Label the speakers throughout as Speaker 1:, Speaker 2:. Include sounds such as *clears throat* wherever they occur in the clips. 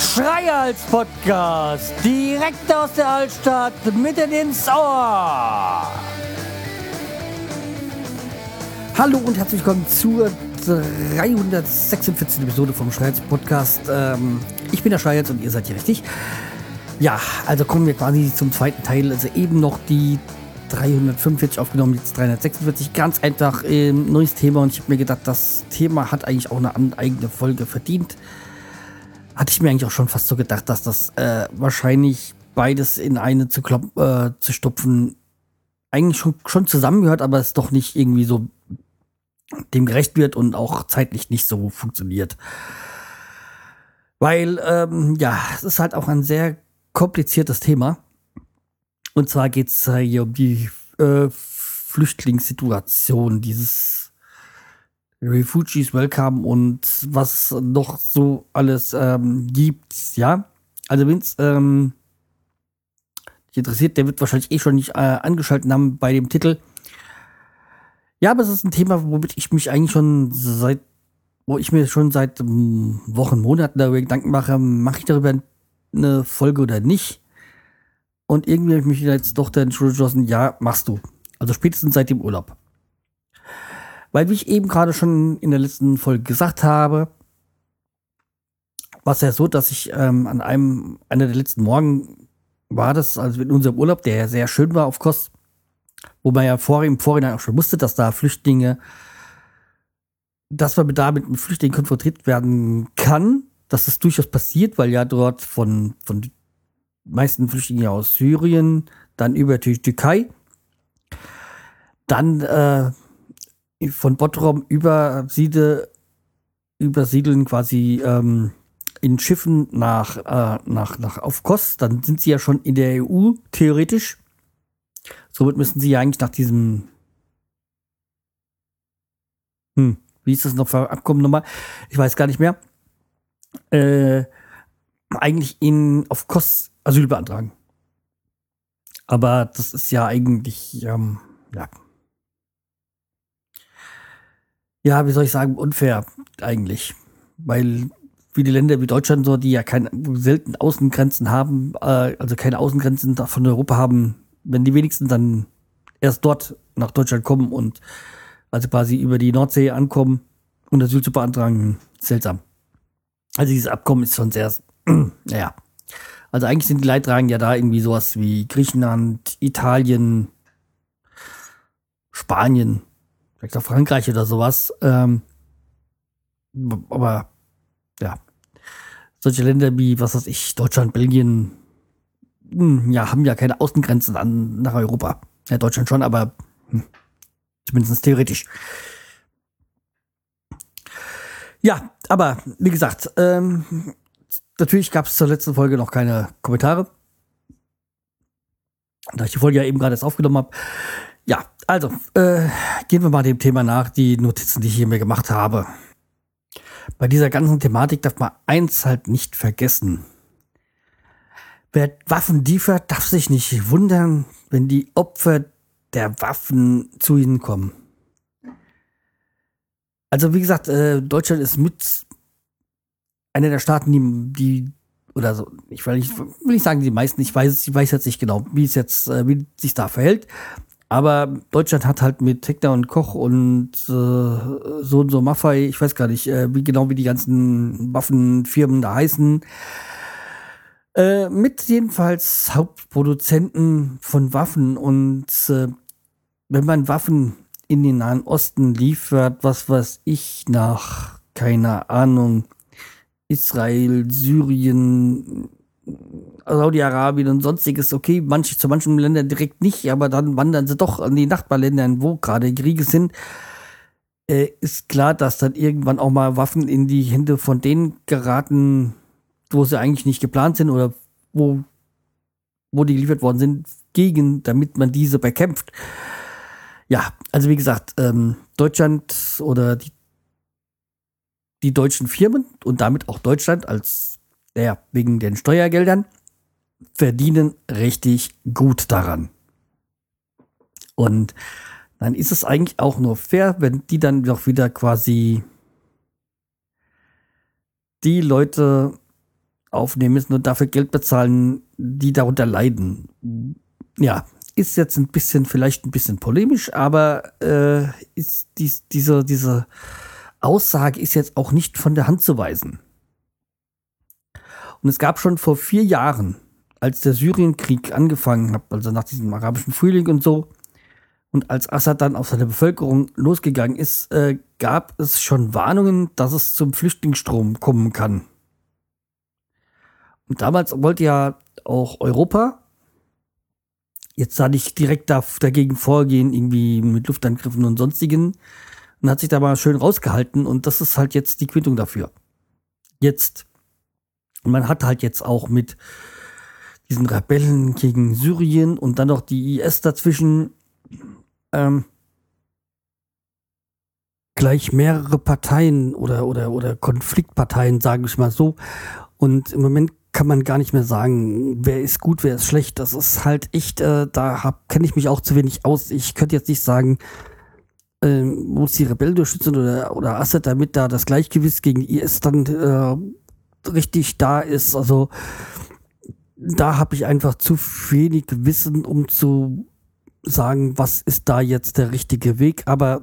Speaker 1: Schreihals Podcast, direkt aus der Altstadt, mitten ins Ohr. Hallo und herzlich willkommen zur 346. Episode vom Schreihals Podcast. Ähm, ich bin der Schreihals und ihr seid hier richtig. Ja, also kommen wir quasi zum zweiten Teil. Also eben noch die 345 aufgenommen, jetzt 346. Ganz einfach äh, neues Thema und ich habe mir gedacht, das Thema hat eigentlich auch eine eigene Folge verdient. Hatte ich mir eigentlich auch schon fast so gedacht, dass das äh, wahrscheinlich beides in eine zu, äh, zu stopfen eigentlich schon, schon zusammengehört, aber es doch nicht irgendwie so dem gerecht wird und auch zeitlich nicht so funktioniert. Weil, ähm, ja, es ist halt auch ein sehr kompliziertes Thema. Und zwar geht es hier um die äh, Flüchtlingssituation, dieses Refugees Welcome und was noch so alles ähm, gibt, ja. Also wenn es ähm, interessiert, der wird wahrscheinlich eh schon nicht äh, angeschaltet haben bei dem Titel. Ja, aber es ist ein Thema, womit ich mich eigentlich schon seit, wo ich mir schon seit ähm, Wochen, Monaten darüber Gedanken mache, mache ich darüber eine Folge oder nicht? Und irgendwie habe ich mich jetzt doch dann entschlossen, ja, machst du. Also spätestens seit dem Urlaub. Weil, wie ich eben gerade schon in der letzten Folge gesagt habe, war es ja so, dass ich ähm, an einem, einer der letzten Morgen war das, also in unserem Urlaub, der ja sehr schön war auf Kost, wo man ja vor, im Vorhinein auch schon wusste, dass da Flüchtlinge, dass man da mit Flüchtlingen konfrontiert werden kann, dass das durchaus passiert, weil ja dort von, von meisten Flüchtlinge aus Syrien, dann über die Türkei, dann äh, von Bottrom übersiede, übersiedeln quasi ähm, in Schiffen nach, äh, nach, nach auf Kos, dann sind sie ja schon in der EU, theoretisch. Somit müssen sie ja eigentlich nach diesem hm, wie ist das noch für Abkommen nochmal? Ich weiß gar nicht mehr. Äh, eigentlich in auf Kos Asyl beantragen. Aber das ist ja eigentlich, ähm, ja, ja, wie soll ich sagen, unfair eigentlich. Weil viele Länder wie Deutschland so, die ja keine selten Außengrenzen haben, äh, also keine Außengrenzen von Europa haben, wenn die wenigsten dann erst dort nach Deutschland kommen und also quasi über die Nordsee ankommen und Asyl zu beantragen, seltsam. Also dieses Abkommen ist schon sehr, *clears throat* naja. Also eigentlich sind die Leidtragenden ja da irgendwie sowas wie Griechenland, Italien, Spanien, vielleicht auch Frankreich oder sowas. Ähm, aber ja, solche Länder wie, was weiß ich, Deutschland, Belgien, hm, ja, haben ja keine Außengrenzen an, nach Europa. Ja, Deutschland schon, aber hm, zumindest theoretisch. Ja, aber wie gesagt, ähm, natürlich gab es zur letzten Folge noch keine Kommentare. Da ich die Folge ja eben gerade erst aufgenommen habe. Ja, also, äh, gehen wir mal dem Thema nach, die Notizen, die ich hier mir gemacht habe. Bei dieser ganzen Thematik darf man eins halt nicht vergessen. Wer Waffen liefert, darf sich nicht wundern, wenn die Opfer der Waffen zu ihnen kommen. Also wie gesagt, äh, Deutschland ist mit einer der Staaten, die, die oder so, ich will nicht, will nicht sagen die meisten, ich weiß, ich weiß jetzt nicht genau, wie es jetzt, äh, wie sich da verhält. Aber Deutschland hat halt mit Hector und Koch und äh, so und so Maffei, ich weiß gar nicht, äh, wie genau wie die ganzen Waffenfirmen da heißen, äh, mit jedenfalls Hauptproduzenten von Waffen. Und äh, wenn man Waffen in den Nahen Osten liefert, was weiß ich, nach, keine Ahnung, Israel, Syrien, Saudi-Arabien und sonstiges, okay, manche, zu manchen Ländern direkt nicht, aber dann wandern sie doch an die Nachbarländer, wo gerade Kriege sind. Äh, ist klar, dass dann irgendwann auch mal Waffen in die Hände von denen geraten, wo sie eigentlich nicht geplant sind oder wo, wo die geliefert worden sind, gegen, damit man diese bekämpft. Ja, also wie gesagt, ähm, Deutschland oder die, die deutschen Firmen und damit auch Deutschland als, ja, wegen den Steuergeldern verdienen richtig gut daran. Und dann ist es eigentlich auch nur fair, wenn die dann doch wieder quasi die Leute aufnehmen müssen und dafür Geld bezahlen, die darunter leiden. Ja, ist jetzt ein bisschen, vielleicht ein bisschen polemisch, aber äh, ist dies, diese, diese Aussage ist jetzt auch nicht von der Hand zu weisen. Und es gab schon vor vier Jahren, als der Syrienkrieg angefangen hat, also nach diesem arabischen Frühling und so, und als Assad dann auf seine Bevölkerung losgegangen ist, äh, gab es schon Warnungen, dass es zum Flüchtlingsstrom kommen kann. Und damals wollte ja auch Europa jetzt da nicht direkt da, dagegen vorgehen, irgendwie mit Luftangriffen und sonstigen. Und hat sich da mal schön rausgehalten und das ist halt jetzt die Quittung dafür. Jetzt. Man hat halt jetzt auch mit diesen Rebellen gegen Syrien und dann noch die IS dazwischen ähm, gleich mehrere Parteien oder, oder, oder Konfliktparteien, sage ich mal so. Und im Moment kann man gar nicht mehr sagen, wer ist gut, wer ist schlecht. Das ist halt echt, äh, da kenne ich mich auch zu wenig aus. Ich könnte jetzt nicht sagen, äh, muss die Rebellen unterstützen oder, oder Assad, damit da das Gleichgewicht gegen IS dann äh, richtig da ist. Also da habe ich einfach zu wenig Wissen, um zu sagen, was ist da jetzt der richtige Weg. Aber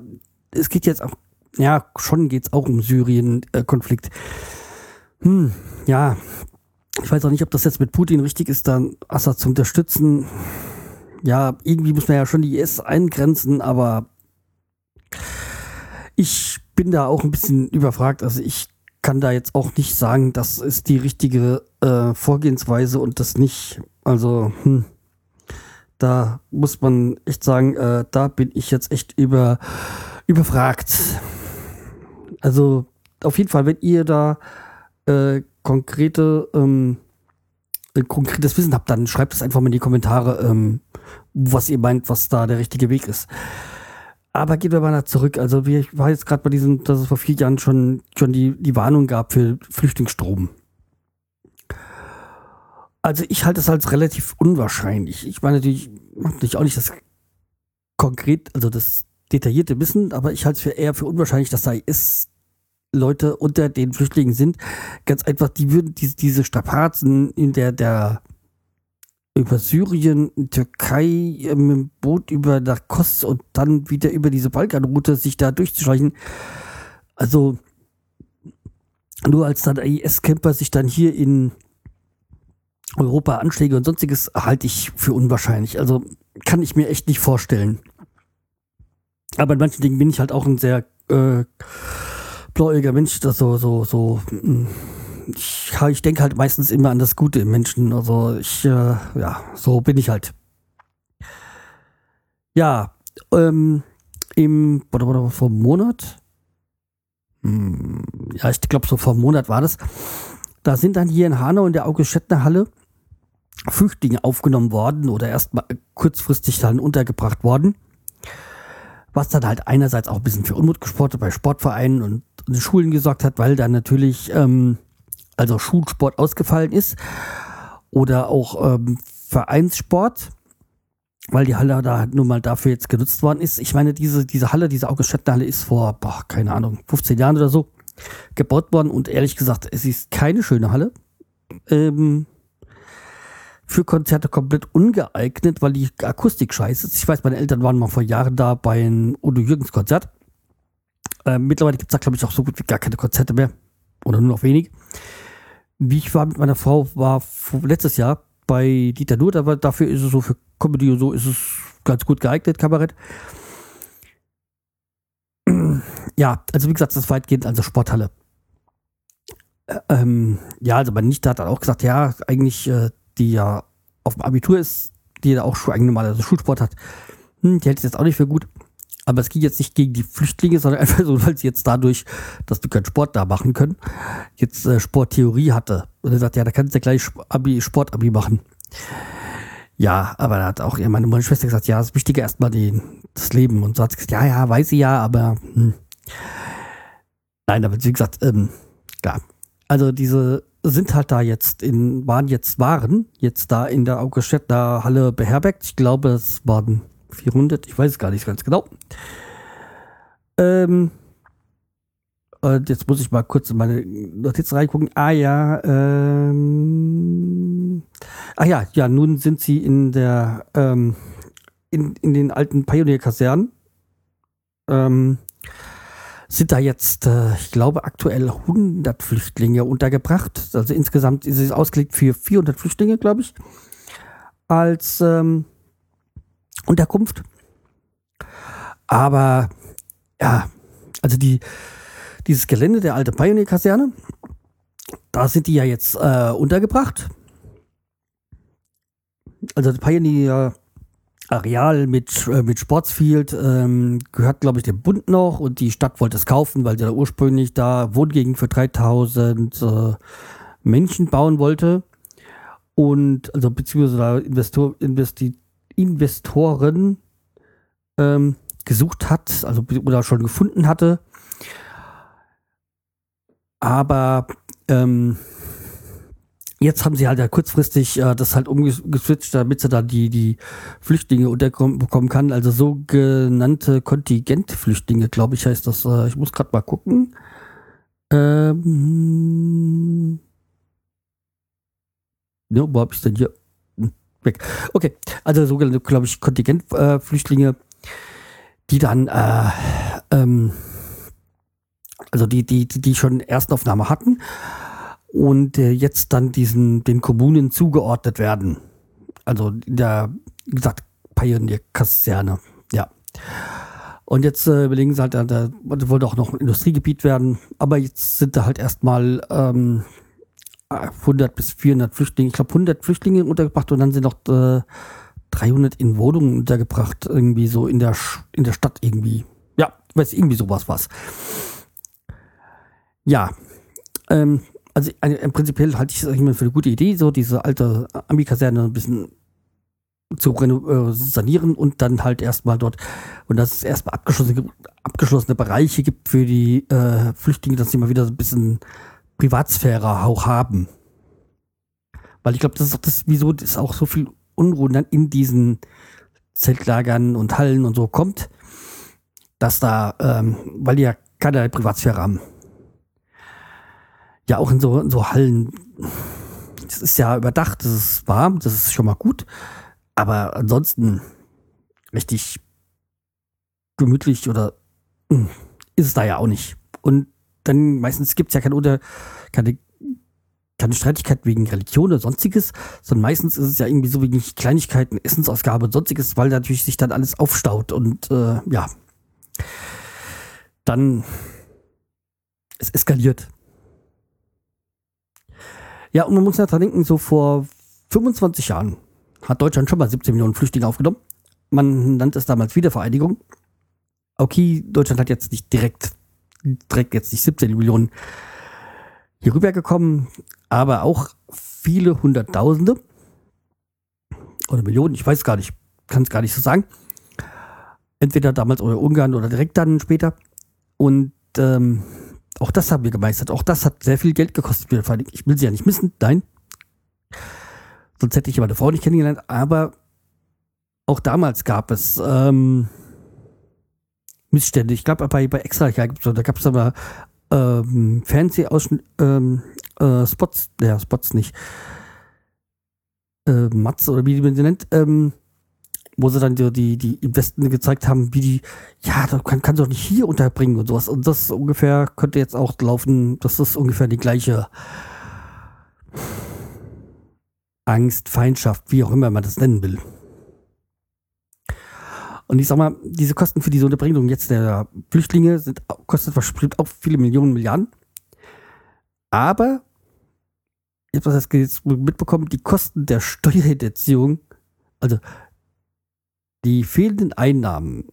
Speaker 1: es geht jetzt auch, ja, schon geht es auch um Syrien-Konflikt. Hm, ja, ich weiß auch nicht, ob das jetzt mit Putin richtig ist, dann Assad zu unterstützen. Ja, irgendwie muss man ja schon die IS eingrenzen, aber ich bin da auch ein bisschen überfragt. Also ich kann da jetzt auch nicht sagen, das ist die richtige äh, Vorgehensweise und das nicht. Also, hm, da muss man echt sagen, äh, da bin ich jetzt echt über, überfragt. Also, auf jeden Fall, wenn ihr da äh, konkrete, ähm, äh, konkretes Wissen habt, dann schreibt es einfach mal in die Kommentare, ähm, was ihr meint, was da der richtige Weg ist. Aber gehen wir mal zurück. Also ich war jetzt gerade bei diesem, dass es vor vier Jahren schon, schon die, die Warnung gab für Flüchtlingsstrom. Also ich halte es als relativ unwahrscheinlich. Ich meine natürlich, natürlich auch nicht das konkret, also das detaillierte Wissen, aber ich halte es für eher für unwahrscheinlich, dass da ist Leute unter den Flüchtlingen sind. Ganz einfach, die würden diese, diese Strapazen in der, der über Syrien, Türkei äh, mit dem Boot über nach Kos und dann wieder über diese Balkanroute sich da durchzuschleichen. Also nur als dann IS-Camper sich dann hier in Europa Anschläge und sonstiges halte ich für unwahrscheinlich. Also kann ich mir echt nicht vorstellen. Aber in manchen Dingen bin ich halt auch ein sehr äh, blauäugiger Mensch, das so, so, so, mm, ich, ich denke halt meistens immer an das Gute im Menschen. Also ich, äh, ja, so bin ich halt. Ja, ähm, im, oder, oder vor einem Monat, hm, ja, ich glaube so vor einem Monat war das, da sind dann hier in Hanau in der August-Schettner-Halle Flüchtlinge aufgenommen worden oder erstmal kurzfristig dann untergebracht worden was dann halt einerseits auch ein bisschen für Unmut gesportet bei Sportvereinen und, und Schulen gesorgt hat, weil dann natürlich ähm, also Schulsport ausgefallen ist oder auch ähm, Vereinssport, weil die Halle da nun mal dafür jetzt genutzt worden ist. Ich meine, diese, diese Halle, diese August Halle ist vor, boah, keine Ahnung, 15 Jahren oder so gebaut worden und ehrlich gesagt, es ist keine schöne Halle. Ähm, für Konzerte komplett ungeeignet, weil die Akustik scheiße ist. Ich weiß, meine Eltern waren mal vor Jahren da bei einem Udo Jürgens Konzert. Äh, mittlerweile gibt es da, glaube ich, auch so gut wie gar keine Konzerte mehr. Oder nur noch wenig. Wie ich war mit meiner Frau, war letztes Jahr bei Dieter Nur, aber dafür ist es so für Comedy und so ist es ganz gut geeignet, Kabarett. *clears throat* Ja, also wie gesagt, das ist weitgehend also Sporthalle. Ähm, ja, also mein Nichte hat dann auch gesagt, ja, eigentlich äh, die ja auf dem Abitur ist, die ja auch schon eigentlich normal also Schulsport hat, hm, die hält es jetzt auch nicht für gut. Aber es ging jetzt nicht gegen die Flüchtlinge, sondern *laughs* einfach so, weil sie jetzt dadurch, dass wir keinen Sport da machen können, jetzt äh, Sporttheorie hatte. Und er sagt, ja, da kannst du ja gleich Abi, Sportabi machen. Ja, aber da hat auch meine, meine Schwester gesagt, ja, das Wichtige erstmal das Leben. Und so hat sie gesagt, ja, ja, weiß sie ja, aber hm. nein, aber wie gesagt, ähm, ja. Also diese sind halt da jetzt in, waren jetzt, waren jetzt da in der Augustetner Halle beherbergt. Ich glaube, es waren 400, ich weiß es gar nicht ganz genau. Ähm, und jetzt muss ich mal kurz in meine Notizen reingucken. Ah ja, ähm, ah ja, ja, nun sind sie in der, ähm, in, in den alten Pioneer-Kasernen. Ähm, sind da jetzt, äh, ich glaube, aktuell 100 Flüchtlinge untergebracht. Also insgesamt ist es ausgelegt für 400 Flüchtlinge, glaube ich, als ähm, Unterkunft. Aber ja, also die, dieses Gelände der alte Pioneer-Kaserne, da sind die ja jetzt äh, untergebracht. Also das Pioneer Areal mit, äh, mit Sportsfield ähm, gehört, glaube ich, dem Bund noch und die Stadt wollte es kaufen, weil sie da ursprünglich da Wohngegend für 3000 äh, Menschen bauen wollte. Und, also, beziehungsweise da Investor, Investi Investoren ähm, gesucht hat, also oder schon gefunden hatte. Aber ähm, jetzt haben sie halt ja kurzfristig äh, das halt umgeswitcht, damit sie da die, die Flüchtlinge unterbekommen kann. Also sogenannte Kontingentflüchtlinge, glaube ich, heißt das. Äh, ich muss gerade mal gucken. Ähm, ja, wo habe ich denn hier? Weg. Okay, also sogenannte, glaube ich, Kontingentflüchtlinge, äh, die dann äh, ähm, also die, die, die schon Erstaufnahme hatten und äh, jetzt dann diesen, den Kommunen zugeordnet werden. Also in der, wie gesagt, Pioneer-Kaserne, ja. Und jetzt äh, überlegen sie halt, da, da wollte auch noch ein Industriegebiet werden, aber jetzt sind da halt erstmal ähm, 100 bis 400 Flüchtlinge, ich glaube 100 Flüchtlinge untergebracht und dann sind noch äh, 300 in Wohnungen untergebracht, irgendwie so in der, in der Stadt irgendwie. Ja, weiß irgendwie sowas was. Ja, ähm, also eine, prinzipiell halte ich es für eine gute Idee, so diese alte Ami-Kaserne ein bisschen zu äh, sanieren und dann halt erstmal dort, und dass es erstmal abgeschlossene, abgeschlossene Bereiche gibt für die äh, Flüchtlinge, dass sie mal wieder so ein bisschen Privatsphäre auch haben. Weil ich glaube, das ist auch das, wieso das auch so viel Unruhe dann in diesen Zeltlagern und Hallen und so kommt, dass da, ähm, weil die ja keine Privatsphäre haben ja auch in so, in so Hallen, das ist ja überdacht, das ist warm, das ist schon mal gut. Aber ansonsten richtig gemütlich oder hm, ist es da ja auch nicht. Und dann meistens gibt es ja keine, Unter, keine, keine Streitigkeit wegen Religion oder sonstiges, sondern meistens ist es ja irgendwie so wegen Kleinigkeiten, Essensausgabe und sonstiges, weil natürlich sich dann alles aufstaut und äh, ja, dann es eskaliert. Ja, und man muss ja dran denken, so vor 25 Jahren hat Deutschland schon mal 17 Millionen Flüchtlinge aufgenommen. Man nannte es damals Wiedervereinigung. Okay, Deutschland hat jetzt nicht direkt, direkt jetzt nicht 17 Millionen hier rübergekommen, aber auch viele Hunderttausende oder Millionen, ich weiß gar nicht, kann es gar nicht so sagen. Entweder damals oder Ungarn oder direkt dann später. Und ähm, auch das haben wir gemeistert. Auch das hat sehr viel Geld gekostet. Ich will sie ja nicht missen, nein. Sonst hätte ich meine Frau nicht kennengelernt. Aber auch damals gab es ähm, Missstände. Ich glaube, bei, bei Extra, da gab es aber ähm, Fernsehausschnitt, ähm, äh, Spots, ja, Spots nicht. Äh, Mats oder wie man sie nennt, ähm, wo sie dann die, die, die Investen gezeigt haben, wie die, ja, da kann, kannst du doch nicht hier unterbringen und sowas. Und das ungefähr könnte jetzt auch laufen, das ist ungefähr die gleiche Angst, Feindschaft, wie auch immer man das nennen will. Und ich sag mal, diese Kosten für diese Unterbringung jetzt der Flüchtlinge sind, kostet bestimmt auch viele Millionen, Milliarden. Aber, jetzt was jetzt mitbekommen, die Kosten der Steuerhinterziehung, also die fehlenden Einnahmen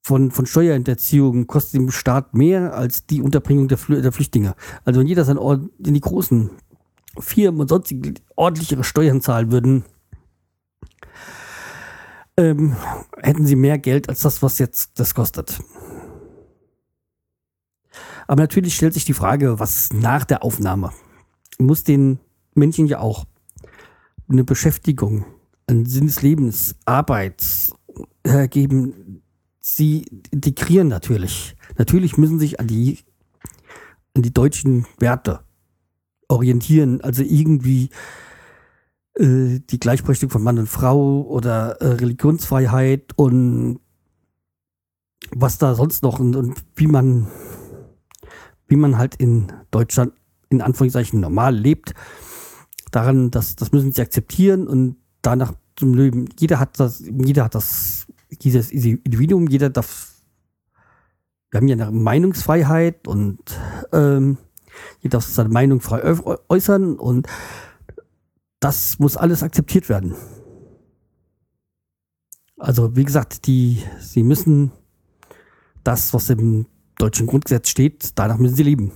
Speaker 1: von, von Steuerhinterziehung kosten dem Staat mehr als die Unterbringung der, Flü der Flüchtlinge. Also wenn jeder sein Ort in die großen Firmen und sonstige ordentlichere Steuern zahlen würden, ähm, hätten sie mehr Geld als das, was jetzt das kostet. Aber natürlich stellt sich die Frage, was nach der Aufnahme? Muss den Menschen ja auch eine Beschäftigung ein Sinn des Lebens, Arbeit, äh, geben, sie integrieren natürlich. Natürlich müssen sich an die, an die deutschen Werte orientieren, also irgendwie äh, die Gleichberechtigung von Mann und Frau oder äh, Religionsfreiheit und was da sonst noch und, und wie man wie man halt in Deutschland in Anführungszeichen normal lebt. Daran, das, das müssen sie akzeptieren und danach zum Leben. Jeder hat das, jeder hat das, dieses Individuum, jeder darf, wir haben ja eine Meinungsfreiheit und ähm, jeder darf seine Meinung frei äußern und das muss alles akzeptiert werden. Also wie gesagt, die, sie müssen das, was im deutschen Grundgesetz steht, danach müssen sie leben.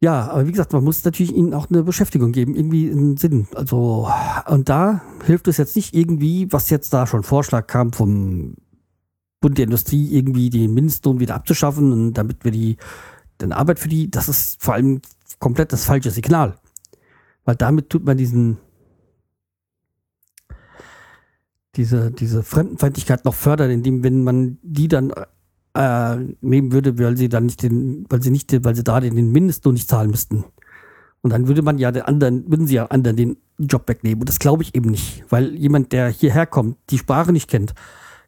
Speaker 1: Ja, aber wie gesagt, man muss natürlich ihnen auch eine Beschäftigung geben, irgendwie einen Sinn. Also, und da hilft es jetzt nicht irgendwie, was jetzt da schon Vorschlag kam vom Bund der Industrie, irgendwie den Mindestlohn wieder abzuschaffen und damit wir die, dann Arbeit für die, das ist vor allem komplett das falsche Signal. Weil damit tut man diesen, diese, diese Fremdenfeindlichkeit noch fördern, indem, wenn man die dann äh, nehmen würde, weil sie dann nicht den, weil sie nicht, weil sie da den Mindestlohn nicht zahlen müssten. Und dann würde man ja den anderen, würden sie ja anderen den Job wegnehmen. Und das glaube ich eben nicht, weil jemand, der hierher kommt, die Sprache nicht kennt,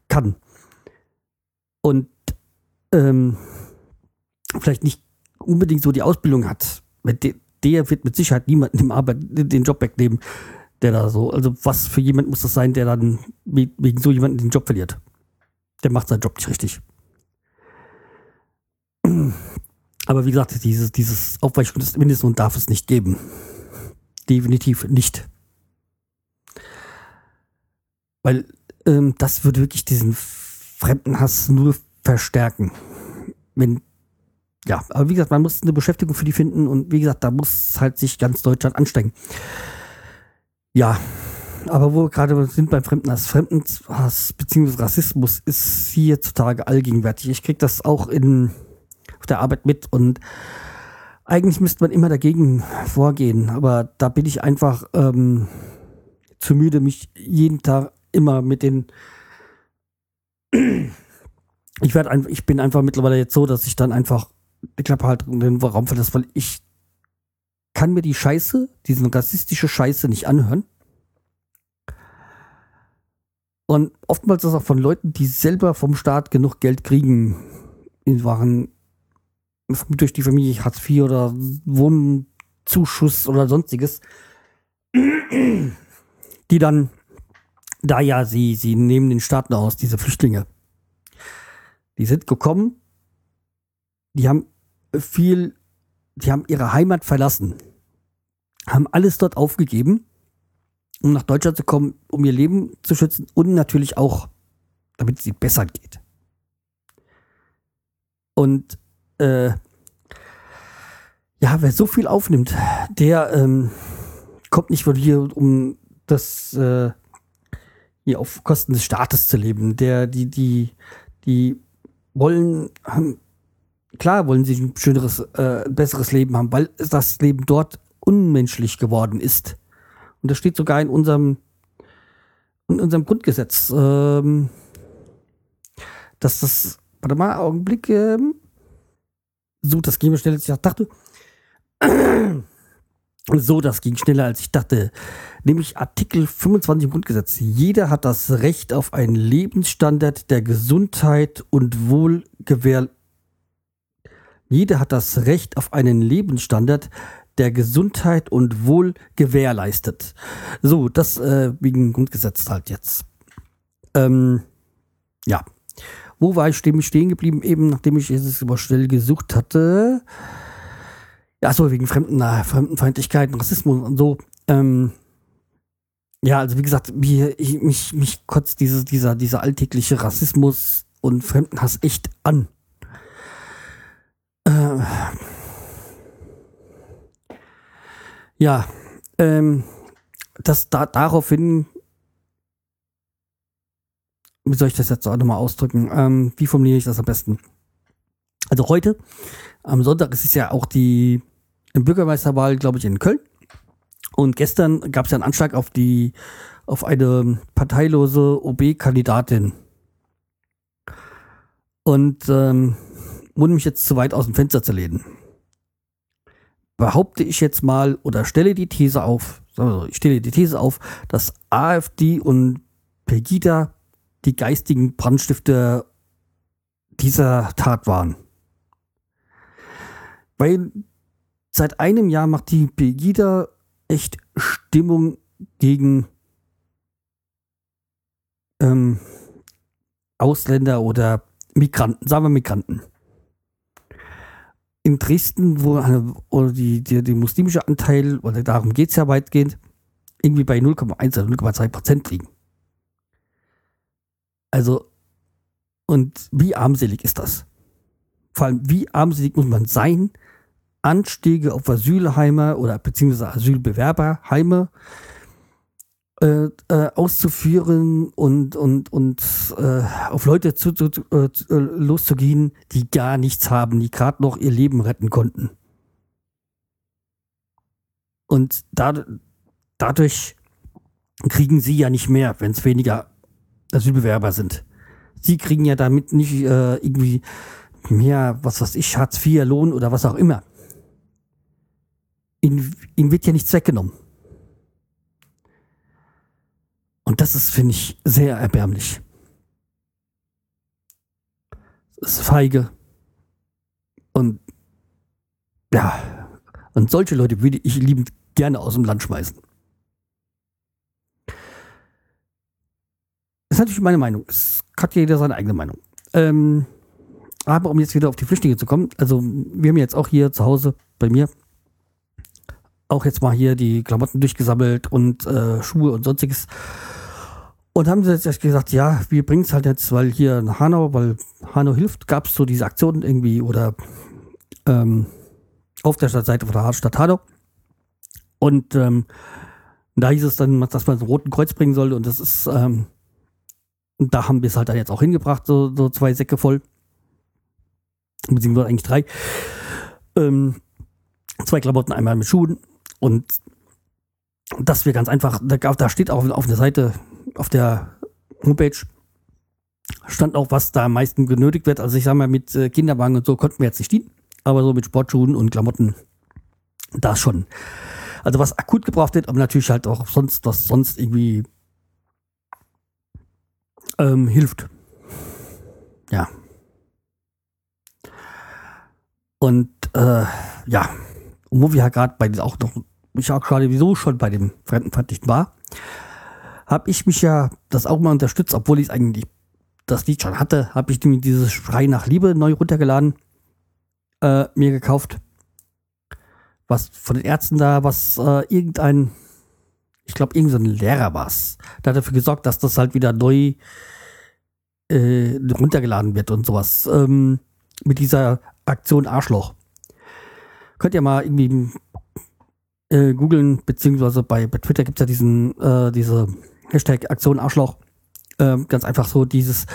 Speaker 1: kann. Und ähm, vielleicht nicht unbedingt so die Ausbildung hat. Der, der wird mit Sicherheit niemanden im Arbeit den Job wegnehmen, der da so. Also was für jemand muss das sein, der dann wegen so jemanden den Job verliert? Der macht seinen Job nicht richtig. Aber wie gesagt, dieses, dieses Aufweichung des Mindestlohns darf es nicht geben. Definitiv nicht. Weil ähm, das würde wirklich diesen Fremdenhass nur verstärken. Wenn, ja, aber wie gesagt, man muss eine Beschäftigung für die finden und wie gesagt, da muss halt sich ganz Deutschland anstrengen. Ja, aber wo wir gerade sind beim Fremdenhass, Fremdenhass bzw. Rassismus ist hierzutage allgegenwärtig. Ich kriege das auch in auf der Arbeit mit und eigentlich müsste man immer dagegen vorgehen, aber da bin ich einfach ähm, zu müde, mich jeden Tag immer mit den *clears throat* ich werde ich bin einfach mittlerweile jetzt so, dass ich dann einfach die Klappe halt den Raum verlasse, weil ich kann mir die Scheiße, diese rassistische Scheiße nicht anhören. Und oftmals ist das auch von Leuten, die selber vom Staat genug Geld kriegen, in Waren durch die Familie Hartz IV oder Wohnzuschuss oder sonstiges, die dann, da ja, sie, sie nehmen den Staaten aus, diese Flüchtlinge. Die sind gekommen, die haben viel, die haben ihre Heimat verlassen, haben alles dort aufgegeben, um nach Deutschland zu kommen, um ihr Leben zu schützen und natürlich auch, damit es ihnen besser geht. Und äh, ja, wer so viel aufnimmt, der ähm, kommt nicht von hier, um das äh, hier auf Kosten des Staates zu leben. Der, die, die, die wollen, haben, klar wollen sie ein schöneres, äh, besseres Leben haben, weil das Leben dort unmenschlich geworden ist. Und das steht sogar in unserem, in unserem Grundgesetz, ähm, dass das, warte mal, Augenblick, ähm, so, das gehen wir schnell, als ich dachte. *clears throat* So, das ging schneller, als ich dachte. Nämlich Artikel 25 im Grundgesetz. Jeder hat das Recht auf einen Lebensstandard der Gesundheit und Wohlgewähr. Jeder hat das Recht auf einen Lebensstandard der Gesundheit und Wohl gewährleistet. So, das äh, wegen Grundgesetz halt jetzt. Ähm, ja, wo war ich stehen geblieben, eben nachdem ich es immer schnell gesucht hatte? Ja, so wegen Fremden, äh, Fremdenfeindlichkeit, Rassismus und so. Ähm, ja, also wie gesagt, mir, ich, mich, mich kotzt diese, dieser, dieser alltägliche Rassismus und Fremdenhass echt an. Äh, ja, ähm, das da, daraufhin wie soll ich das jetzt auch nochmal ausdrücken? Ähm, wie formuliere ich das am besten? Also heute, am Sonntag ist es ja auch die Bürgermeisterwahl, glaube ich, in Köln. Und gestern gab es ja einen Anschlag auf die, auf eine parteilose OB-Kandidatin. Und ähm, ohne mich jetzt zu weit aus dem Fenster zu lehnen, behaupte ich jetzt mal oder stelle die These auf, also ich stelle die These auf, dass AfD und Pegida die geistigen Brandstifter dieser Tat waren. Weil seit einem Jahr macht die Pegida echt Stimmung gegen ähm, Ausländer oder Migranten, sagen wir Migranten. In Dresden, wo eine, die, die, die muslimische Anteil, oder darum geht es ja weitgehend, irgendwie bei 0,1 oder 0,2 Prozent liegen. Also, und wie armselig ist das? Vor allem, wie armselig muss man sein, Anstiege auf Asylheime oder beziehungsweise Asylbewerberheime äh, äh, auszuführen und, und, und äh, auf Leute zu, zu, zu, äh, loszugehen, die gar nichts haben, die gerade noch ihr Leben retten konnten. Und da, dadurch kriegen sie ja nicht mehr, wenn es weniger Asylbewerber sind. Sie kriegen ja damit nicht äh, irgendwie mehr, was weiß ich, Hartz IV, Lohn oder was auch immer. Ihnen, ihnen wird ja nichts weggenommen. Und das ist, finde ich, sehr erbärmlich. Es ist feige. Und ja, und solche Leute würde ich liebend gerne aus dem Land schmeißen. Das ist natürlich meine Meinung. Es hat jeder seine eigene Meinung. Ähm, aber um jetzt wieder auf die Flüchtlinge zu kommen, also wir haben jetzt auch hier zu Hause bei mir auch jetzt mal hier die Klamotten durchgesammelt und äh, Schuhe und sonstiges. Und haben sie jetzt gesagt, ja, wir bringen es halt jetzt, weil hier in Hanau, weil Hanau hilft, gab es so diese Aktionen irgendwie oder ähm, auf der Stadtseite von der Stadt Hanau. Und ähm, da hieß es dann, dass man so einen roten Kreuz bringen soll und das ist, ähm, da haben wir es halt dann jetzt auch hingebracht, so, so zwei Säcke voll. Beziehungsweise eigentlich drei. Ähm, zwei Klamotten, einmal mit Schuhen und dass wir ganz einfach, da, da steht auch auf der Seite, auf der Homepage, stand auch, was da am meisten genötigt wird. Also ich sag mal, mit äh, Kinderwagen und so konnten wir jetzt nicht dienen, aber so mit Sportschuhen und Klamotten, das schon. Also was akut gebraucht wird, aber natürlich halt auch sonst, was sonst irgendwie ähm, hilft. Ja. Und äh, ja, wo wir ja gerade bei auch noch ich auch gerade wieso schon bei dem Fremdenfeindlichen war, habe ich mich ja das auch mal unterstützt, obwohl ich eigentlich das Lied schon hatte, habe ich mir dieses Schrei nach Liebe neu runtergeladen, äh, mir gekauft. Was von den Ärzten da, was äh, irgendein, ich glaube, irgendein Lehrer war es. Der hat dafür gesorgt, dass das halt wieder neu äh, runtergeladen wird und sowas. Ähm, mit dieser Aktion Arschloch. Könnt ihr mal irgendwie äh, googeln, beziehungsweise bei, bei Twitter gibt es ja diesen, äh, diese Hashtag Aktion Arschloch. Äh, ganz einfach so dieses,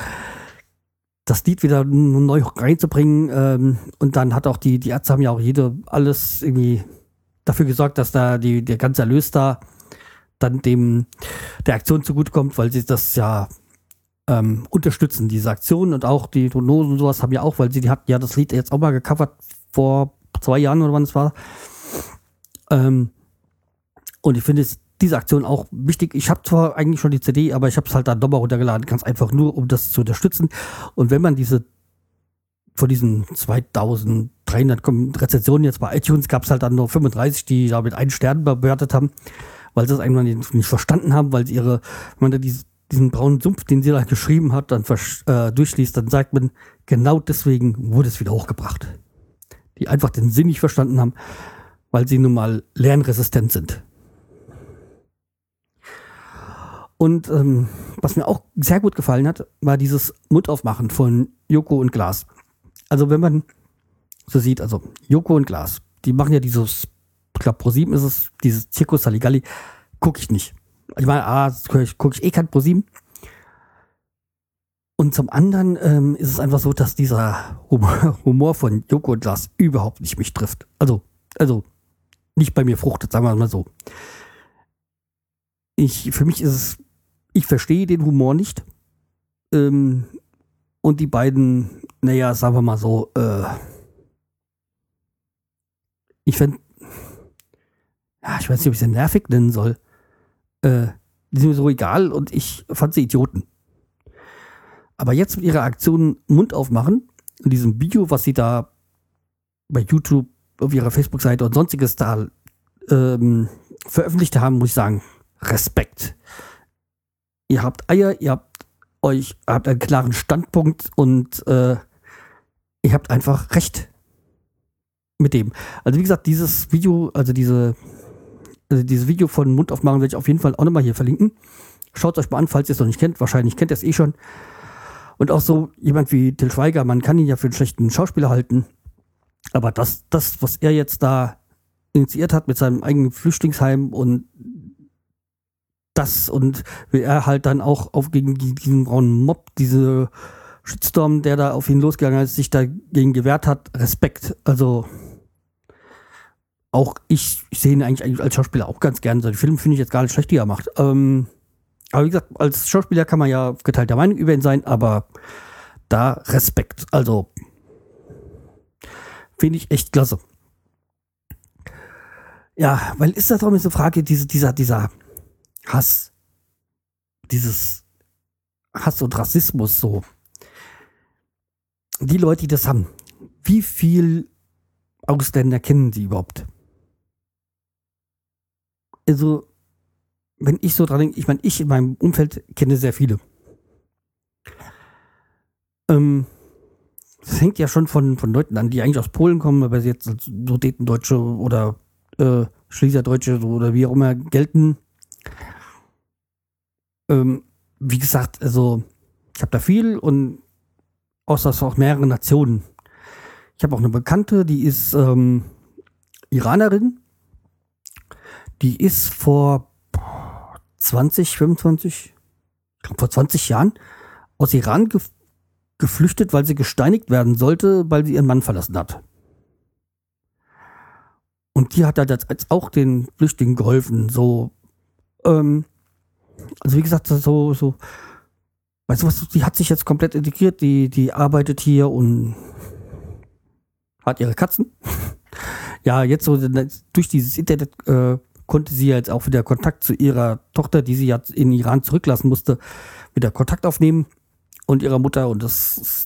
Speaker 1: das Lied wieder neu reinzubringen. Ähm, und dann hat auch die, die Ärzte haben ja auch jede alles irgendwie dafür gesorgt, dass da die, der ganze Erlös da dann dem der Aktion zugutekommt, weil sie das ja ähm, unterstützen, diese Aktion und auch die Tonosen und sowas haben ja auch, weil sie die hatten ja das Lied jetzt auch mal gecovert vor zwei Jahren oder wann es war. Ähm, und ich finde diese Aktion auch wichtig. Ich habe zwar eigentlich schon die CD, aber ich habe es halt dann nochmal runtergeladen, ganz einfach nur, um das zu unterstützen. Und wenn man diese von diesen 2300 Rezensionen jetzt bei iTunes gab es halt dann nur 35, die da mit einem Stern bewertet haben, weil sie einfach nicht, nicht verstanden haben, weil sie ihre, wenn man da diese, diesen braunen Sumpf, den sie da geschrieben hat, dann äh, durchliest, dann sagt man, genau deswegen wurde es wieder hochgebracht. Die einfach den Sinn nicht verstanden haben weil sie nun mal lernresistent sind. Und ähm, was mir auch sehr gut gefallen hat, war dieses Mundaufmachen von Joko und Glas. Also wenn man so sieht, also Joko und Glas, die machen ja dieses, ich glaube Pro7 ist es, dieses Zirkus Saligalli, gucke ich nicht. Ich meine, ah, gucke ich eh kein Pro7. Und zum anderen ähm, ist es einfach so, dass dieser *laughs* Humor von Joko und Glas überhaupt nicht mich trifft. Also, also nicht bei mir fruchtet, sagen wir mal so. ich, für mich ist es, ich verstehe den Humor nicht. Ähm, und die beiden, naja, sagen wir mal so, äh, ich fände, ja, ich weiß nicht, ob ich sie nervig nennen soll. Äh, die sind mir so egal und ich fand sie Idioten. Aber jetzt mit ihrer Aktion Mund aufmachen, in diesem Video, was sie da bei YouTube, auf ihrer Facebook-Seite und sonstiges da ähm, veröffentlicht haben, muss ich sagen, Respekt. Ihr habt Eier, ihr habt euch, habt einen klaren Standpunkt und äh, ihr habt einfach Recht mit dem. Also wie gesagt, dieses Video, also diese, also dieses Video von Mund aufmachen werde ich auf jeden Fall auch nochmal hier verlinken. Schaut euch mal an, falls ihr es noch nicht kennt. Wahrscheinlich kennt ihr es eh schon. Und auch so jemand wie Till Schweiger, man kann ihn ja für einen schlechten Schauspieler halten. Aber das, das, was er jetzt da initiiert hat mit seinem eigenen Flüchtlingsheim und das und wie er halt dann auch auf gegen diesen braunen Mob, diese Shitstorm, der da auf ihn losgegangen ist, sich dagegen gewehrt hat, Respekt. Also auch ich, ich sehe ihn eigentlich als Schauspieler auch ganz gerne. Seine Filme finde ich jetzt gar nicht schlecht, die er macht. Ähm, aber wie gesagt, als Schauspieler kann man ja geteilter Meinung über ihn sein, aber da Respekt. Also finde ich echt klasse. Ja, weil ist das auch eine Frage, diese, dieser, dieser Hass, dieses Hass und Rassismus so. Die Leute, die das haben, wie viel Ausländer kennen die überhaupt? Also, wenn ich so dran denke, ich meine, ich in meinem Umfeld kenne sehr viele. Ähm, das hängt ja schon von, von Leuten an, die eigentlich aus Polen kommen, aber sie jetzt als Sudetendeutsche oder äh, Schleserdeutsche oder wie auch immer gelten. Ähm, wie gesagt, also ich habe da viel und außer es auch mehrere Nationen. Ich habe auch eine Bekannte, die ist ähm, Iranerin. Die ist vor 20, 25, ich glaube vor 20 Jahren aus Iran ge geflüchtet, weil sie gesteinigt werden sollte, weil sie ihren Mann verlassen hat. Und die hat halt jetzt auch den Flüchtlingen geholfen. So, ähm, also wie gesagt, so, so, weißt du was, die hat sich jetzt komplett integriert, die, die arbeitet hier und hat ihre Katzen. *laughs* ja, jetzt so durch dieses Internet äh, konnte sie jetzt auch wieder Kontakt zu ihrer Tochter, die sie ja in Iran zurücklassen musste, wieder Kontakt aufnehmen und ihrer Mutter. Und das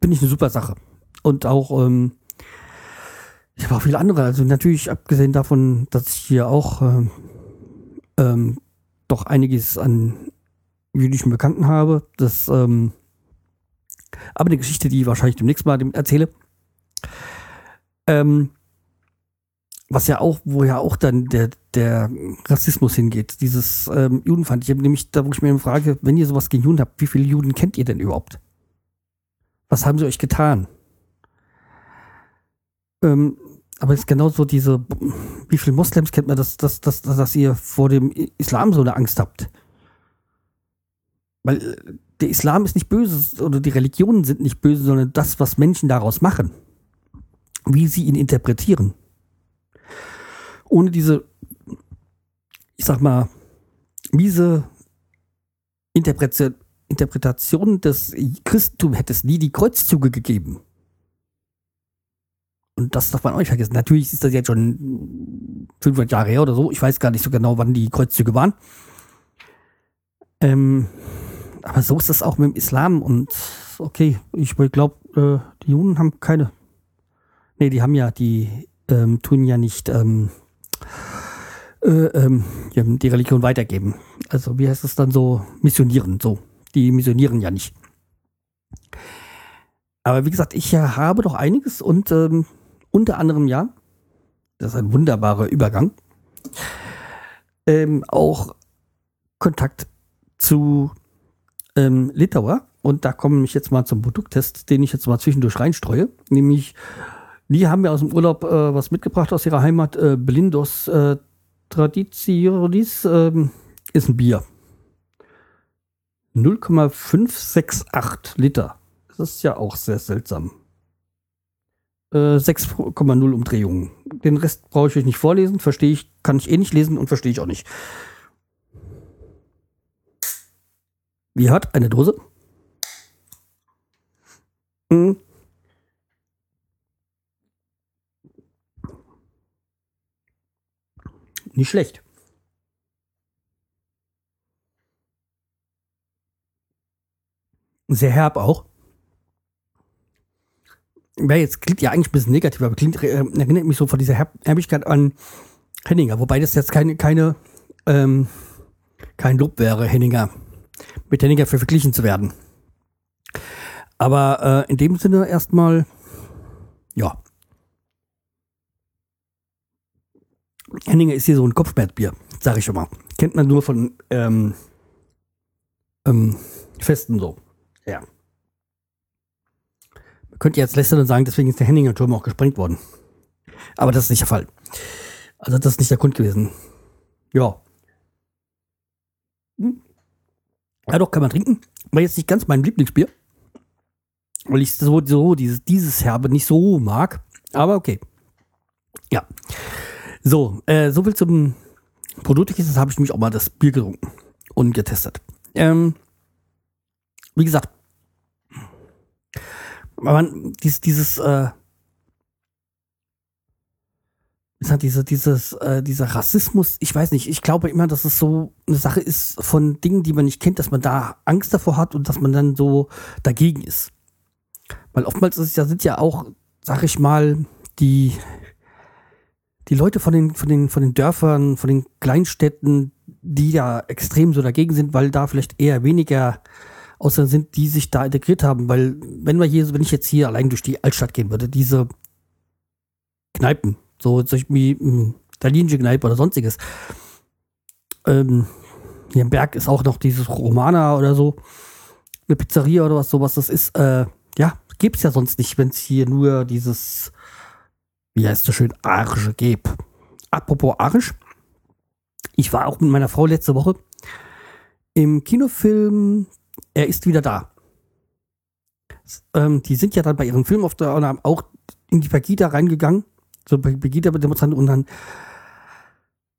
Speaker 1: finde ich eine super Sache. Und auch, ähm, ich habe auch viele andere. Also natürlich, abgesehen davon, dass ich hier auch ähm, ähm, doch einiges an jüdischen Bekannten habe. Das, ähm, aber eine Geschichte, die ich wahrscheinlich demnächst mal erzähle. Ähm, was ja auch, wo ja auch dann der, der Rassismus hingeht, dieses ähm, Judenfeind. Ich habe nämlich, da wo ich mir frage, wenn ihr sowas gegen Juden habt, wie viele Juden kennt ihr denn überhaupt? Was haben sie euch getan? Ähm, aber es ist genauso diese, wie viele Moslems kennt man, dass, dass, dass, dass ihr vor dem Islam so eine Angst habt? Weil äh, der Islam ist nicht böse oder die Religionen sind nicht böse, sondern das, was Menschen daraus machen. Wie sie ihn interpretieren ohne diese, ich sag mal, miese Interpretation, Interpretation des Christentums hätte es nie die Kreuzzüge gegeben. Und das darf man auch nicht vergessen. Natürlich ist das jetzt schon 500 Jahre her oder so. Ich weiß gar nicht so genau, wann die Kreuzzüge waren. Ähm, aber so ist das auch mit dem Islam. Und okay, ich glaube, äh, die Juden haben keine. Nee, die haben ja, die ähm, tun ja nicht ähm, äh, ähm, die Religion weitergeben. Also wie heißt es dann so? Missionieren, so. Die missionieren ja nicht. Aber wie gesagt, ich habe doch einiges und ähm, unter anderem ja, das ist ein wunderbarer Übergang, ähm, auch Kontakt zu ähm, Litauer. Und da komme ich jetzt mal zum Produkttest, den ich jetzt mal zwischendurch reinstreue. Nämlich die haben mir aus dem Urlaub äh, was mitgebracht aus ihrer Heimat. Äh, Blindos äh, Traditionis äh, ist ein Bier. 0,568 Liter. Das ist ja auch sehr seltsam. Äh, 6,0 Umdrehungen. Den Rest brauche ich euch nicht vorlesen, verstehe ich, kann ich eh nicht lesen und verstehe ich auch nicht. Wie hat eine Dose? Hm. Nicht schlecht. Sehr herb auch. Wäre jetzt klingt ja eigentlich ein bisschen negativ, aber klingt, äh, erinnert mich so von dieser Herb Herbigkeit an Henninger, wobei das jetzt keine, keine ähm, kein Lob wäre, Henninger mit Henninger verglichen zu werden. Aber äh, in dem Sinne erstmal, ja. Henninger ist hier so ein Kopfbettbier, sag ich schon mal. Kennt man nur von ähm, ähm, Festen so. Ja. Man könnte jetzt lästern und sagen, deswegen ist der Henninger Turm auch gesprengt worden. Aber das ist nicht der Fall. Also das ist nicht der Grund gewesen. Ja. Hm. Ja, doch, kann man trinken. War jetzt nicht ganz mein Lieblingsbier. Weil ich so, so dieses, dieses Herbe nicht so mag. Aber okay. Ja. So, äh, so viel zum Produkt. Jetzt habe ich nämlich auch mal das Bier getrunken und getestet. Ähm, wie gesagt, man, dies, dieses, äh, halt diese, dieses, äh, dieser Rassismus, ich weiß nicht, ich glaube immer, dass es so eine Sache ist von Dingen, die man nicht kennt, dass man da Angst davor hat und dass man dann so dagegen ist. Weil oftmals ist, ja, sind ja auch, sag ich mal, die, die Leute von den, von den, von den Dörfern, von den Kleinstädten, die ja extrem so dagegen sind, weil da vielleicht eher weniger außer sind, die sich da integriert haben. Weil, wenn wir hier, wenn ich jetzt hier allein durch die Altstadt gehen würde, diese Kneipen, so wie hm, italienische Kneipe oder sonstiges. Ähm, hier im Berg ist auch noch dieses Romana oder so. Eine Pizzeria oder was sowas das ist. Äh, ja, es ja sonst nicht, wenn es hier nur dieses, wie heißt das schön, Arische gibt. Apropos Arisch. Ich war auch mit meiner Frau letzte Woche im Kinofilm Er ist wieder da. Ähm, die sind ja dann bei ihrem Film auf der, auch in die Pagida reingegangen so Pegida-Demonstranten und dann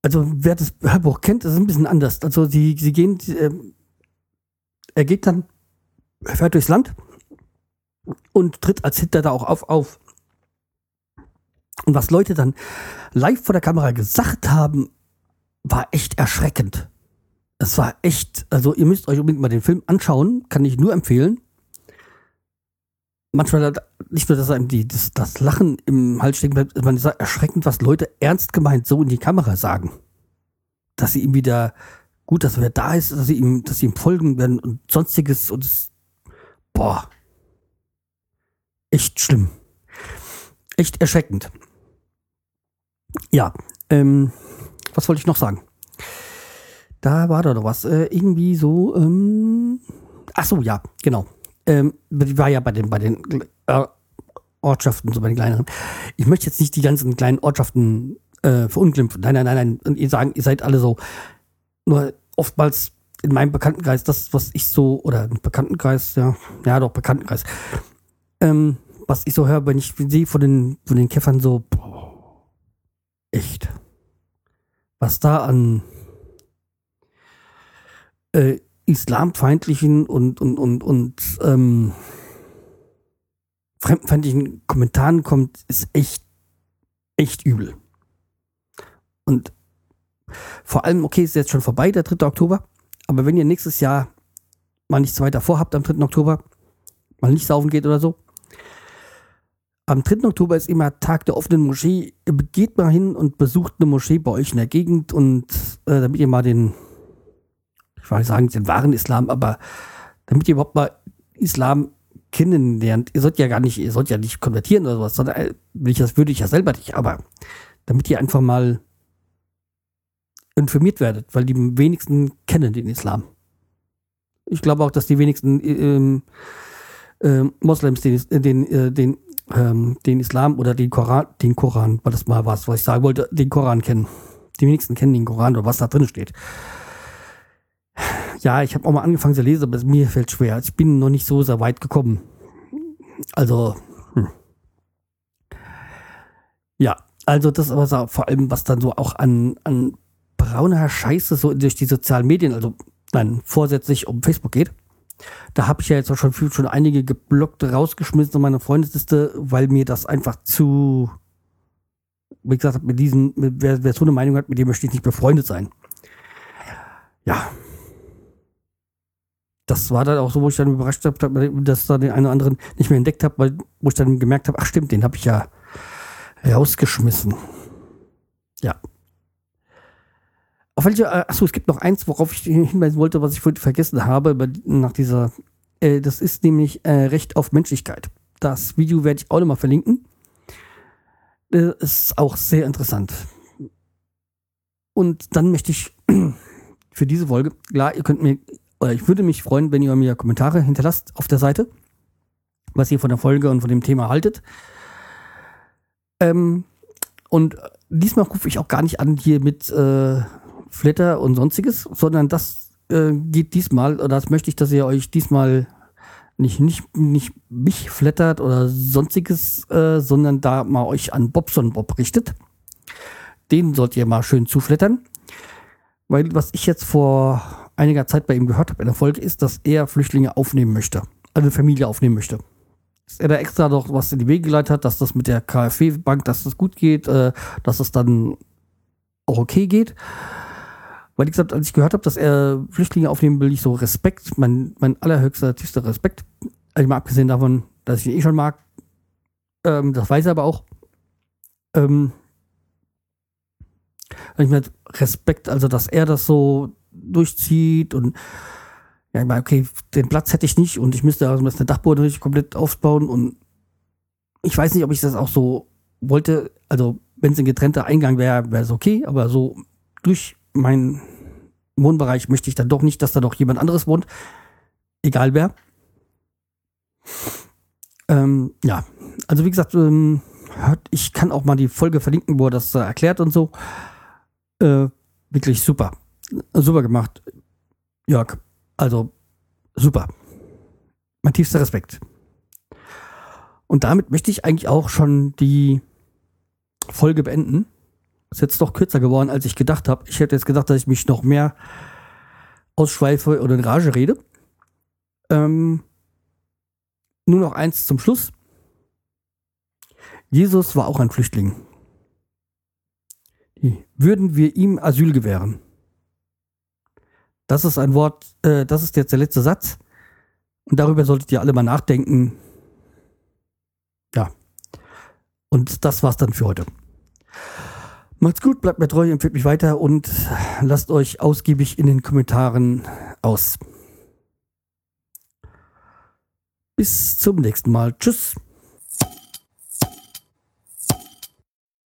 Speaker 1: also wer das Hörbuch kennt, ist ein bisschen anders. Also sie, sie gehen, äh, er geht dann, er fährt durchs Land und tritt als Hitler da auch auf, auf. Und was Leute dann live vor der Kamera gesagt haben, war echt erschreckend. Es war echt, also ihr müsst euch unbedingt mal den Film anschauen, kann ich nur empfehlen manchmal nicht nur, dass einem die, das, das Lachen im Hals stecken bleibt, man ist erschreckend, was Leute ernst gemeint so in die Kamera sagen. Dass sie ihm wieder, gut, dass er da ist, dass sie ihm, dass sie ihm folgen werden und sonstiges und es, boah. Echt schlimm. Echt erschreckend. Ja, ähm, was wollte ich noch sagen? Da war da doch was. Äh, irgendwie so, ähm, ach so, ja, genau ähm, war ja bei den, bei den äh, Ortschaften, so bei den kleineren. Ich möchte jetzt nicht die ganzen kleinen Ortschaften äh, verunglimpfen. Nein, nein, nein, nein. Und ihr sagen, ihr seid alle so. Nur oftmals in meinem Bekanntenkreis, das, was ich so, oder Bekanntenkreis, ja, ja doch, Bekanntenkreis, ähm, was ich so höre, wenn ich sehe von den, von den Käffern so, boah, echt. Was da an äh, islamfeindlichen und, und, und, und ähm, fremdenfeindlichen Kommentaren kommt, ist echt, echt übel. Und vor allem, okay, ist jetzt schon vorbei, der 3. Oktober, aber wenn ihr nächstes Jahr mal nichts weiter vorhabt am 3. Oktober, mal nicht saufen geht oder so, am 3. Oktober ist immer Tag der offenen Moschee. Geht mal hin und besucht eine Moschee bei euch in der Gegend und äh, damit ihr mal den ich will sagen, den wahren Islam, aber damit ihr überhaupt mal Islam kennenlernt, ihr sollt ja gar nicht, ihr sollt ja nicht konvertieren oder sowas, sondern äh, will ich das würde ich ja selber nicht, aber damit ihr einfach mal informiert werdet, weil die wenigsten kennen den Islam. Ich glaube auch, dass die wenigsten ähm, äh, Moslems den, den, äh, den, ähm, den Islam oder den Koran, den Koran, war das mal was, was ich sagen wollte, den Koran kennen. Die wenigsten kennen den Koran oder was da drin steht ja, ich habe auch mal angefangen zu lesen, aber mir fällt schwer. Ich bin noch nicht so sehr weit gekommen. Also, hm. Ja, also das aber vor allem, was dann so auch an, an brauner Scheiße so durch die sozialen Medien, also nein, vorsätzlich um Facebook geht. Da habe ich ja jetzt auch schon, schon einige geblockt rausgeschmissen in meiner Freundesliste, weil mir das einfach zu, wie gesagt, mit diesen, wer, wer so eine Meinung hat, mit dem möchte ich nicht befreundet sein. Ja. Das war dann auch so, wo ich dann überrascht habe, dass da den einen oder anderen nicht mehr entdeckt habe, weil wo ich dann gemerkt habe, ach stimmt, den habe ich ja rausgeschmissen. Ja. Auf welche, äh, achso, es gibt noch eins, worauf ich hinweisen wollte, was ich vorhin vergessen habe, nach dieser, äh, das ist nämlich äh, Recht auf Menschlichkeit. Das Video werde ich auch nochmal verlinken. Äh, ist auch sehr interessant. Und dann möchte ich *clears throat* für diese Folge, klar, ihr könnt mir, oder ich würde mich freuen, wenn ihr mir Kommentare hinterlasst auf der Seite, was ihr von der Folge und von dem Thema haltet. Ähm, und diesmal rufe ich auch gar nicht an hier mit äh, Flatter und sonstiges, sondern das äh, geht diesmal, oder das möchte ich, dass ihr euch diesmal nicht, nicht, nicht mich flattert oder sonstiges, äh, sondern da mal euch an Bobson Bob richtet. Den sollt ihr mal schön zuflattern. Weil was ich jetzt vor einiger Zeit bei ihm gehört habe in der Folge, ist, dass er Flüchtlinge aufnehmen möchte. Also Familie aufnehmen möchte. Dass er da extra noch was in die Wege geleitet hat, dass das mit der KfW-Bank, dass das gut geht, äh, dass das dann auch okay geht. Weil ich gesagt, als ich gehört habe, dass er Flüchtlinge aufnehmen will, ich so Respekt, mein, mein allerhöchster, tiefster Respekt. Also mal abgesehen davon, dass ich ihn eh schon mag. Ähm, das weiß er aber auch. Ähm, ich meine, Respekt, also dass er das so durchzieht und ja, ich meine, okay, den Platz hätte ich nicht und ich müsste also das Dachboden richtig komplett aufbauen und ich weiß nicht, ob ich das auch so wollte. Also, wenn es ein getrennter Eingang wäre, wäre es okay, aber so durch mein Wohnbereich möchte ich dann doch nicht, dass da doch jemand anderes wohnt. Egal wer. Ähm, ja, also wie gesagt, ähm, ich kann auch mal die Folge verlinken, wo er das äh, erklärt und so. Äh, wirklich super. Super gemacht. Jörg, also super. Mein tiefster Respekt. Und damit möchte ich eigentlich auch schon die Folge beenden. Ist jetzt doch kürzer geworden, als ich gedacht habe. Ich hätte jetzt gedacht, dass ich mich noch mehr ausschweife oder in Rage rede. Ähm, nur noch eins zum Schluss. Jesus war auch ein Flüchtling. Würden wir ihm Asyl gewähren? Das ist ein Wort, äh, das ist jetzt der letzte Satz. Und darüber solltet ihr alle mal nachdenken. Ja. Und das war's dann für heute. Macht's gut, bleibt mir treu, empfiehlt mich weiter und lasst euch ausgiebig in den Kommentaren aus. Bis zum nächsten Mal. Tschüss.